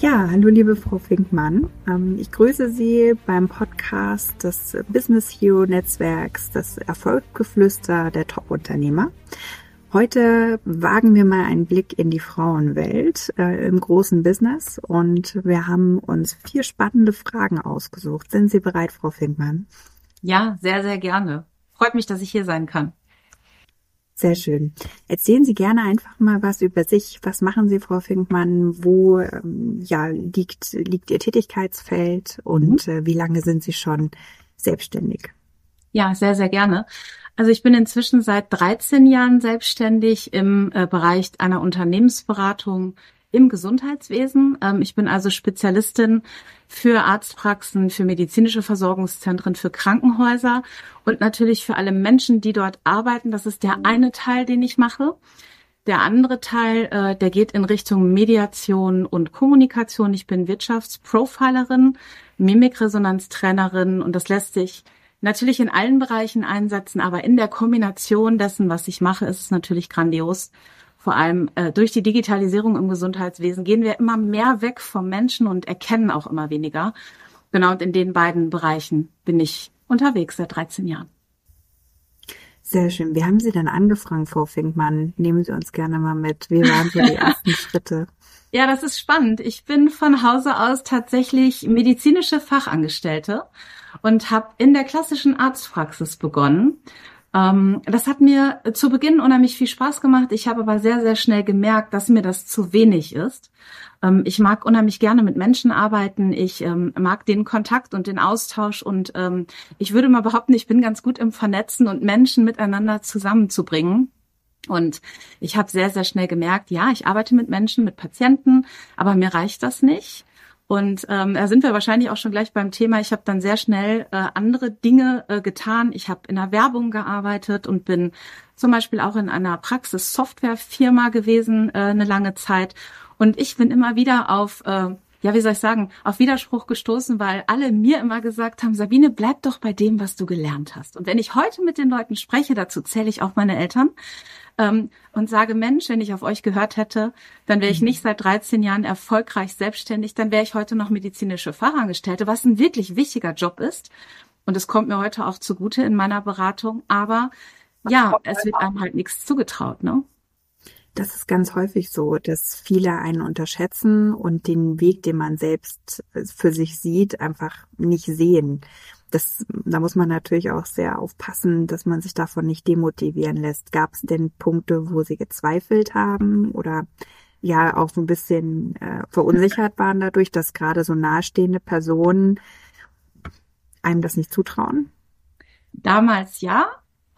Ja, hallo liebe Frau Finkmann. Ähm, ich grüße Sie beim Podcast des Business Hero Netzwerks, das Erfolggeflüster der Top-Unternehmer. Heute wagen wir mal einen Blick in die Frauenwelt äh, im großen Business und wir haben uns vier spannende Fragen ausgesucht. Sind Sie bereit, Frau Finkmann? Ja, sehr, sehr gerne. Freut mich, dass ich hier sein kann. Sehr schön. Erzählen Sie gerne einfach mal was über sich. Was machen Sie, Frau Finkmann? Wo ähm, ja, liegt, liegt Ihr Tätigkeitsfeld und mhm. äh, wie lange sind Sie schon selbstständig? Ja, sehr, sehr gerne. Also ich bin inzwischen seit 13 Jahren selbstständig im äh, Bereich einer Unternehmensberatung im Gesundheitswesen. Ähm, ich bin also Spezialistin für Arztpraxen, für medizinische Versorgungszentren, für Krankenhäuser und natürlich für alle Menschen, die dort arbeiten. Das ist der eine Teil, den ich mache. Der andere Teil, äh, der geht in Richtung Mediation und Kommunikation. Ich bin Wirtschaftsprofilerin, Mimikresonanztrainerin und das lässt sich natürlich in allen Bereichen einsetzen, aber in der Kombination dessen, was ich mache, ist es natürlich grandios. Vor allem äh, durch die Digitalisierung im Gesundheitswesen gehen wir immer mehr weg vom Menschen und erkennen auch immer weniger. Genau, und in den beiden Bereichen bin ich unterwegs seit 13 Jahren. Sehr schön. Wie haben Sie denn angefangen, Frau Finkmann? Nehmen Sie uns gerne mal mit. Wie waren so die ersten Schritte? Ja, das ist spannend. Ich bin von Hause aus tatsächlich medizinische Fachangestellte und habe in der klassischen Arztpraxis begonnen. Ähm, das hat mir zu Beginn unheimlich viel Spaß gemacht. Ich habe aber sehr, sehr schnell gemerkt, dass mir das zu wenig ist. Ähm, ich mag unheimlich gerne mit Menschen arbeiten. Ich ähm, mag den Kontakt und den Austausch und ähm, ich würde mal behaupten, ich bin ganz gut im Vernetzen und Menschen miteinander zusammenzubringen. Und ich habe sehr, sehr schnell gemerkt, ja, ich arbeite mit Menschen, mit Patienten, aber mir reicht das nicht. Und ähm, da sind wir wahrscheinlich auch schon gleich beim Thema. Ich habe dann sehr schnell äh, andere Dinge äh, getan. Ich habe in der Werbung gearbeitet und bin zum Beispiel auch in einer Praxis-Software-Firma gewesen äh, eine lange Zeit. Und ich bin immer wieder auf äh, ja, wie soll ich sagen, auf Widerspruch gestoßen, weil alle mir immer gesagt haben, Sabine, bleib doch bei dem, was du gelernt hast. Und wenn ich heute mit den Leuten spreche, dazu zähle ich auch meine Eltern, ähm, und sage, Mensch, wenn ich auf euch gehört hätte, dann wäre ich mhm. nicht seit 13 Jahren erfolgreich selbstständig, dann wäre ich heute noch medizinische Fachangestellte, was ein wirklich wichtiger Job ist. Und es kommt mir heute auch zugute in meiner Beratung. Aber ja, es wird einem halt nichts zugetraut, ne? Das ist ganz häufig so, dass viele einen unterschätzen und den Weg, den man selbst für sich sieht, einfach nicht sehen. Das, da muss man natürlich auch sehr aufpassen, dass man sich davon nicht demotivieren lässt. Gab es denn Punkte, wo Sie gezweifelt haben oder ja auch so ein bisschen äh, verunsichert waren dadurch, dass gerade so nahestehende Personen einem das nicht zutrauen? Damals ja,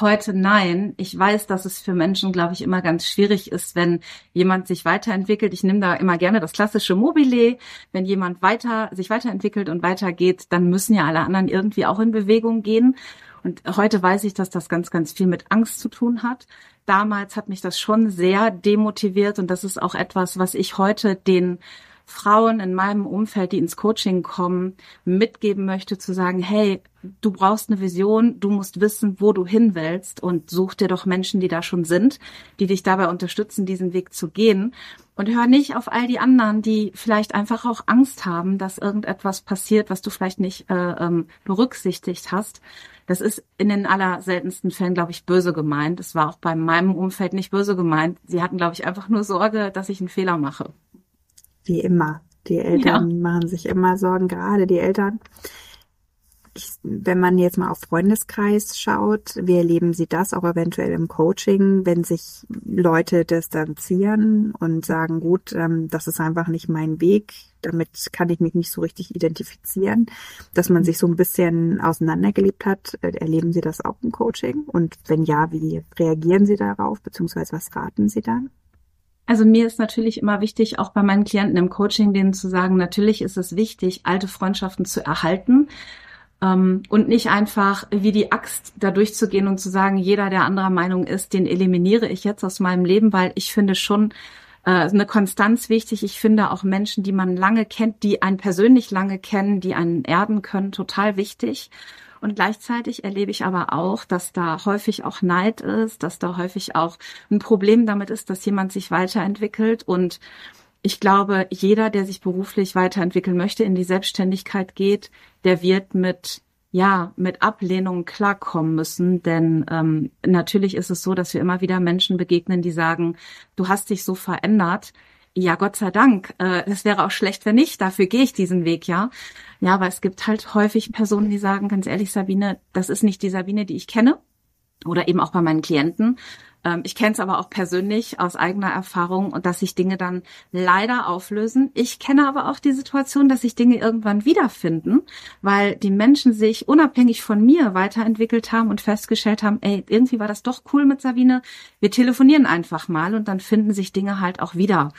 heute nein. Ich weiß, dass es für Menschen, glaube ich, immer ganz schwierig ist, wenn jemand sich weiterentwickelt. Ich nehme da immer gerne das klassische Mobile. Wenn jemand weiter, sich weiterentwickelt und weitergeht, dann müssen ja alle anderen irgendwie auch in Bewegung gehen. Und heute weiß ich, dass das ganz, ganz viel mit Angst zu tun hat. Damals hat mich das schon sehr demotiviert und das ist auch etwas, was ich heute den Frauen in meinem Umfeld, die ins Coaching kommen, mitgeben möchte, zu sagen, hey, du brauchst eine Vision, du musst wissen, wo du hin willst und such dir doch Menschen, die da schon sind, die dich dabei unterstützen, diesen Weg zu gehen. Und hör nicht auf all die anderen, die vielleicht einfach auch Angst haben, dass irgendetwas passiert, was du vielleicht nicht äh, ähm, berücksichtigt hast. Das ist in den allerseltensten Fällen, glaube ich, böse gemeint. Es war auch bei meinem Umfeld nicht böse gemeint. Sie hatten, glaube ich, einfach nur Sorge, dass ich einen Fehler mache. Wie immer. Die Eltern ja. machen sich immer Sorgen, gerade die Eltern. Ich, wenn man jetzt mal auf Freundeskreis schaut, wie erleben Sie das auch eventuell im Coaching, wenn sich Leute distanzieren und sagen, gut, ähm, das ist einfach nicht mein Weg, damit kann ich mich nicht so richtig identifizieren, dass man sich so ein bisschen auseinandergelebt hat. Äh, erleben Sie das auch im Coaching? Und wenn ja, wie reagieren Sie darauf, beziehungsweise was raten Sie dann? Also mir ist natürlich immer wichtig, auch bei meinen Klienten im Coaching, denen zu sagen, natürlich ist es wichtig, alte Freundschaften zu erhalten ähm, und nicht einfach wie die Axt da durchzugehen und zu sagen, jeder, der anderer Meinung ist, den eliminiere ich jetzt aus meinem Leben, weil ich finde schon äh, eine Konstanz wichtig. Ich finde auch Menschen, die man lange kennt, die einen persönlich lange kennen, die einen erden können, total wichtig. Und gleichzeitig erlebe ich aber auch, dass da häufig auch Neid ist, dass da häufig auch ein Problem damit ist, dass jemand sich weiterentwickelt. Und ich glaube, jeder, der sich beruflich weiterentwickeln möchte, in die Selbstständigkeit geht, der wird mit ja, mit Ablehnung klarkommen müssen, denn ähm, natürlich ist es so, dass wir immer wieder Menschen begegnen, die sagen, du hast dich so verändert, ja, Gott sei Dank. Äh, es wäre auch schlecht, wenn nicht. Dafür gehe ich diesen Weg, ja. Ja, aber es gibt halt häufig Personen, die sagen, ganz ehrlich, Sabine, das ist nicht die Sabine, die ich kenne. Oder eben auch bei meinen Klienten. Ähm, ich kenne es aber auch persönlich aus eigener Erfahrung und dass sich Dinge dann leider auflösen. Ich kenne aber auch die Situation, dass sich Dinge irgendwann wiederfinden, weil die Menschen sich unabhängig von mir weiterentwickelt haben und festgestellt haben, ey, irgendwie war das doch cool mit Sabine. Wir telefonieren einfach mal und dann finden sich Dinge halt auch wieder.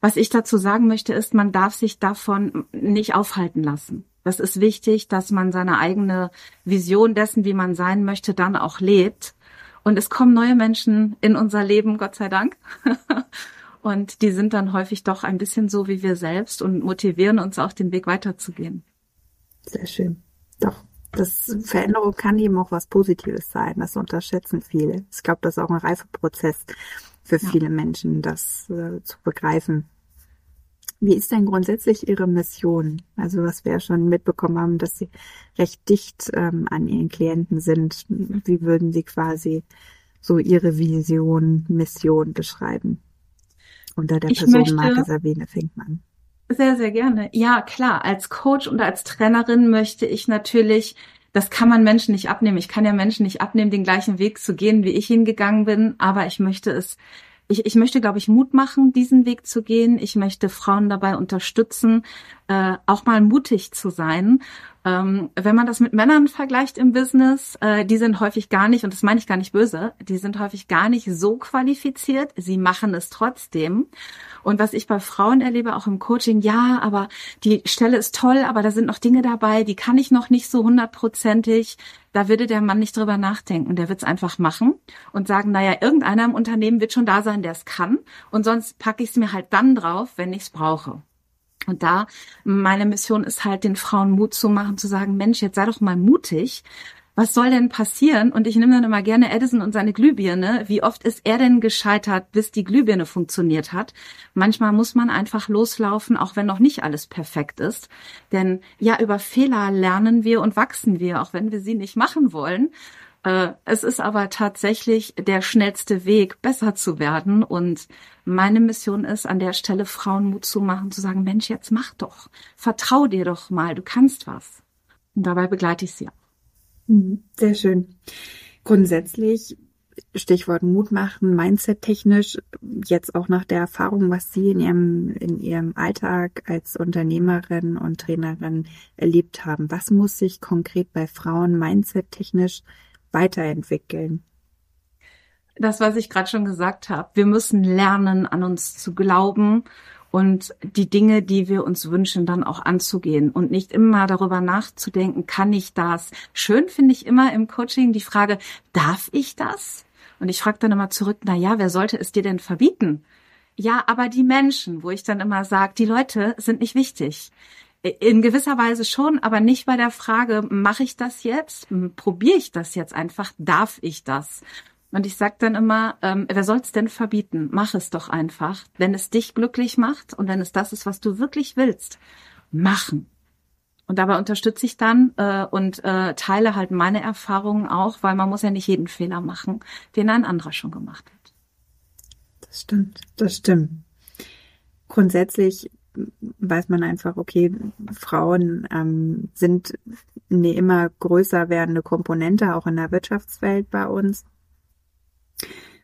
Was ich dazu sagen möchte, ist, man darf sich davon nicht aufhalten lassen. Das ist wichtig, dass man seine eigene Vision dessen, wie man sein möchte, dann auch lebt. Und es kommen neue Menschen in unser Leben, Gott sei Dank. und die sind dann häufig doch ein bisschen so wie wir selbst und motivieren uns auch den Weg weiterzugehen. Sehr schön. Doch. Das Veränderung kann eben auch was Positives sein. Das unterschätzen viele. Ich glaube, das ist auch ein Reifeprozess für ja. viele Menschen, das äh, zu begreifen. Wie ist denn grundsätzlich Ihre Mission? Also was wir ja schon mitbekommen haben, dass Sie recht dicht ähm, an Ihren Klienten sind. Wie würden Sie quasi so Ihre Vision, Mission beschreiben? Unter der Personenmarke Sabine Finkmann. Sehr, sehr gerne. Ja, klar. Als Coach und als Trainerin möchte ich natürlich das kann man Menschen nicht abnehmen. Ich kann ja Menschen nicht abnehmen, den gleichen Weg zu gehen, wie ich ihn gegangen bin, aber ich möchte es ich, ich möchte, glaube ich, Mut machen, diesen Weg zu gehen. Ich möchte Frauen dabei unterstützen, äh, auch mal mutig zu sein. Ähm, wenn man das mit Männern vergleicht im Business, äh, die sind häufig gar nicht, und das meine ich gar nicht böse, die sind häufig gar nicht so qualifiziert. Sie machen es trotzdem. Und was ich bei Frauen erlebe, auch im Coaching, ja, aber die Stelle ist toll, aber da sind noch Dinge dabei, die kann ich noch nicht so hundertprozentig. Da würde der Mann nicht drüber nachdenken. Der wird es einfach machen und sagen, naja, irgendeiner im Unternehmen wird schon da sein, der es kann. Und sonst packe ich es mir halt dann drauf, wenn ich es brauche. Und da meine Mission ist halt, den Frauen Mut zu machen, zu sagen, Mensch, jetzt sei doch mal mutig. Was soll denn passieren? Und ich nehme dann immer gerne Edison und seine Glühbirne. Wie oft ist er denn gescheitert, bis die Glühbirne funktioniert hat? Manchmal muss man einfach loslaufen, auch wenn noch nicht alles perfekt ist. Denn ja, über Fehler lernen wir und wachsen wir, auch wenn wir sie nicht machen wollen. Äh, es ist aber tatsächlich der schnellste Weg, besser zu werden. Und meine Mission ist, an der Stelle Frauen Mut zu machen, zu sagen, Mensch, jetzt mach doch. Vertrau dir doch mal, du kannst was. Und dabei begleite ich sie auch. Mhm, sehr schön. Grundsätzlich Stichwort Mut machen, Mindset technisch, jetzt auch nach der Erfahrung, was Sie in Ihrem, in Ihrem Alltag als Unternehmerin und Trainerin erlebt haben. Was muss sich konkret bei Frauen Mindset technisch weiterentwickeln? Das, was ich gerade schon gesagt habe. Wir müssen lernen, an uns zu glauben und die Dinge, die wir uns wünschen, dann auch anzugehen und nicht immer darüber nachzudenken, kann ich das? Schön finde ich immer im Coaching die Frage, darf ich das? Und ich frage dann immer zurück, na ja, wer sollte es dir denn verbieten? Ja, aber die Menschen, wo ich dann immer sage, die Leute sind nicht wichtig. In gewisser Weise schon, aber nicht bei der Frage, mache ich das jetzt? Probiere ich das jetzt einfach? Darf ich das? Und ich sage dann immer, ähm, wer soll es denn verbieten? Mach es doch einfach. Wenn es dich glücklich macht und wenn es das ist, was du wirklich willst, machen. Und dabei unterstütze ich dann äh, und äh, teile halt meine Erfahrungen auch, weil man muss ja nicht jeden Fehler machen, den ein anderer schon gemacht hat. Das stimmt, das stimmt. Grundsätzlich weiß man einfach, okay, Frauen ähm, sind eine immer größer werdende Komponente auch in der Wirtschaftswelt bei uns.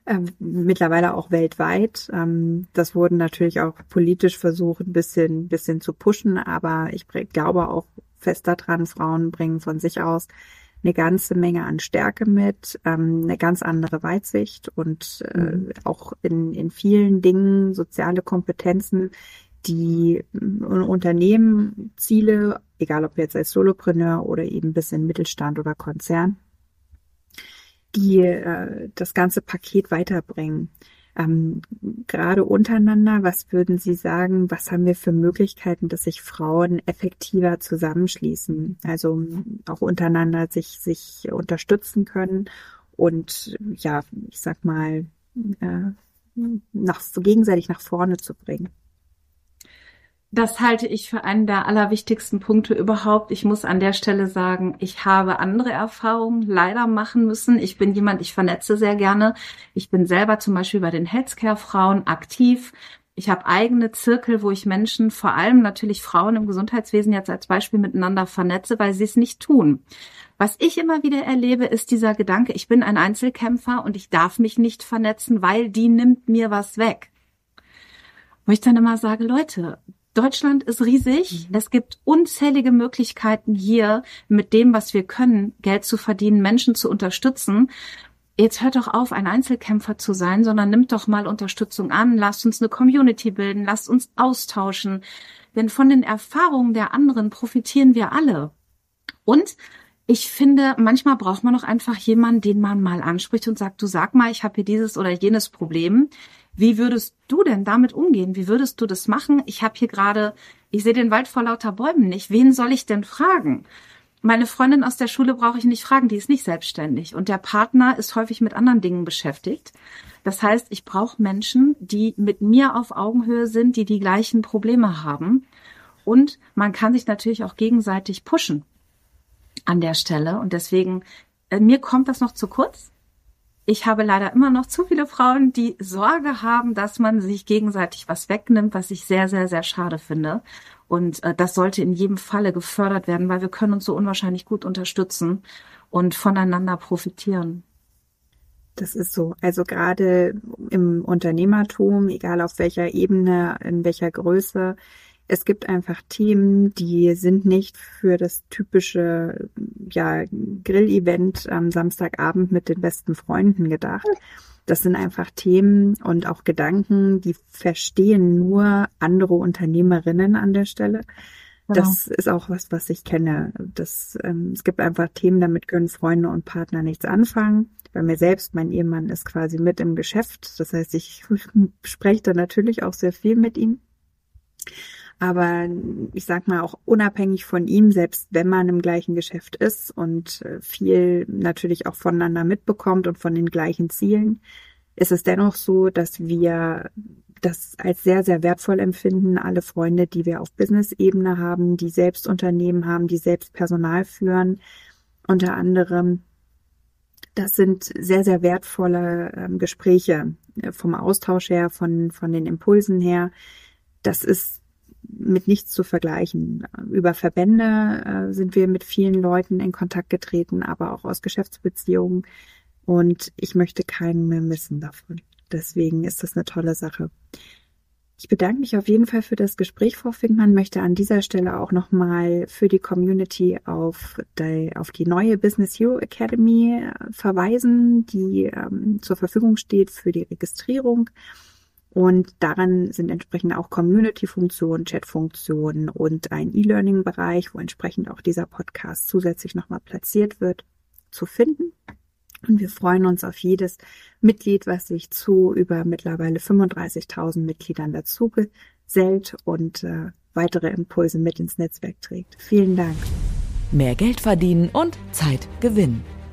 Ähm, mittlerweile auch weltweit. Ähm, das wurden natürlich auch politisch versucht, ein bisschen, bisschen zu pushen, aber ich glaube auch fest daran, Frauen bringen von sich aus eine ganze Menge an Stärke mit, ähm, eine ganz andere Weitsicht und äh, mhm. auch in, in vielen Dingen soziale Kompetenzen, die äh, Unternehmen Ziele, egal ob jetzt als Solopreneur oder eben bis in Mittelstand oder Konzern, die äh, das ganze Paket weiterbringen. Ähm, gerade untereinander, was würden Sie sagen, was haben wir für Möglichkeiten, dass sich Frauen effektiver zusammenschließen, also auch untereinander sich, sich unterstützen können und ja, ich sag mal, äh, nach, gegenseitig nach vorne zu bringen? Das halte ich für einen der allerwichtigsten Punkte überhaupt. Ich muss an der Stelle sagen, ich habe andere Erfahrungen leider machen müssen. Ich bin jemand, ich vernetze sehr gerne. Ich bin selber zum Beispiel bei den Healthcare-Frauen aktiv. Ich habe eigene Zirkel, wo ich Menschen, vor allem natürlich Frauen im Gesundheitswesen jetzt als Beispiel miteinander vernetze, weil sie es nicht tun. Was ich immer wieder erlebe, ist dieser Gedanke, ich bin ein Einzelkämpfer und ich darf mich nicht vernetzen, weil die nimmt mir was weg. Wo ich dann immer sage, Leute, Deutschland ist riesig. Mhm. Es gibt unzählige Möglichkeiten hier mit dem, was wir können, Geld zu verdienen, Menschen zu unterstützen. Jetzt hört doch auf, ein Einzelkämpfer zu sein, sondern nimmt doch mal Unterstützung an. Lasst uns eine Community bilden. Lasst uns austauschen. Denn von den Erfahrungen der anderen profitieren wir alle. Und ich finde, manchmal braucht man auch einfach jemanden, den man mal anspricht und sagt, du sag mal, ich habe hier dieses oder jenes Problem. Wie würdest du denn damit umgehen? Wie würdest du das machen? Ich habe hier gerade, ich sehe den Wald vor lauter Bäumen nicht. Wen soll ich denn fragen? Meine Freundin aus der Schule brauche ich nicht fragen, die ist nicht selbstständig und der Partner ist häufig mit anderen Dingen beschäftigt. Das heißt, ich brauche Menschen, die mit mir auf Augenhöhe sind, die die gleichen Probleme haben. Und man kann sich natürlich auch gegenseitig pushen an der Stelle. Und deswegen, äh, mir kommt das noch zu kurz ich habe leider immer noch zu viele Frauen, die Sorge haben, dass man sich gegenseitig was wegnimmt, was ich sehr, sehr, sehr schade finde. Und äh, das sollte in jedem Falle gefördert werden, weil wir können uns so unwahrscheinlich gut unterstützen und voneinander profitieren. Das ist so. Also gerade im Unternehmertum, egal auf welcher Ebene, in welcher Größe, es gibt einfach Themen, die sind nicht für das typische ja, Grill-Event am Samstagabend mit den besten Freunden gedacht. Das sind einfach Themen und auch Gedanken, die verstehen nur andere Unternehmerinnen an der Stelle. Genau. Das ist auch was, was ich kenne. Das, ähm, es gibt einfach Themen, damit können Freunde und Partner nichts anfangen. Bei mir selbst, mein Ehemann ist quasi mit im Geschäft. Das heißt, ich spreche da natürlich auch sehr viel mit ihm. Aber ich sag mal auch unabhängig von ihm, selbst wenn man im gleichen Geschäft ist und äh, viel natürlich auch voneinander mitbekommt und von den gleichen Zielen, ist es dennoch so, dass wir das als sehr, sehr wertvoll empfinden. Alle Freunde, die wir auf Business-Ebene haben, die selbst Unternehmen haben, die selbst Personal führen, unter anderem. Das sind sehr, sehr wertvolle ähm, Gespräche äh, vom Austausch her, von, von den Impulsen her. Das ist mit nichts zu vergleichen. Über Verbände äh, sind wir mit vielen Leuten in Kontakt getreten, aber auch aus Geschäftsbeziehungen. Und ich möchte keinen mehr missen davon. Deswegen ist das eine tolle Sache. Ich bedanke mich auf jeden Fall für das Gespräch, Frau Finkmann, möchte an dieser Stelle auch nochmal für die Community auf die, auf die neue Business Hero Academy äh, verweisen, die ähm, zur Verfügung steht für die Registrierung. Und daran sind entsprechend auch Community-Funktionen, Chat-Funktionen und ein E-Learning-Bereich, wo entsprechend auch dieser Podcast zusätzlich nochmal platziert wird, zu finden. Und wir freuen uns auf jedes Mitglied, was sich zu über mittlerweile 35.000 Mitgliedern dazu gesellt und äh, weitere Impulse mit ins Netzwerk trägt. Vielen Dank. Mehr Geld verdienen und Zeit gewinnen.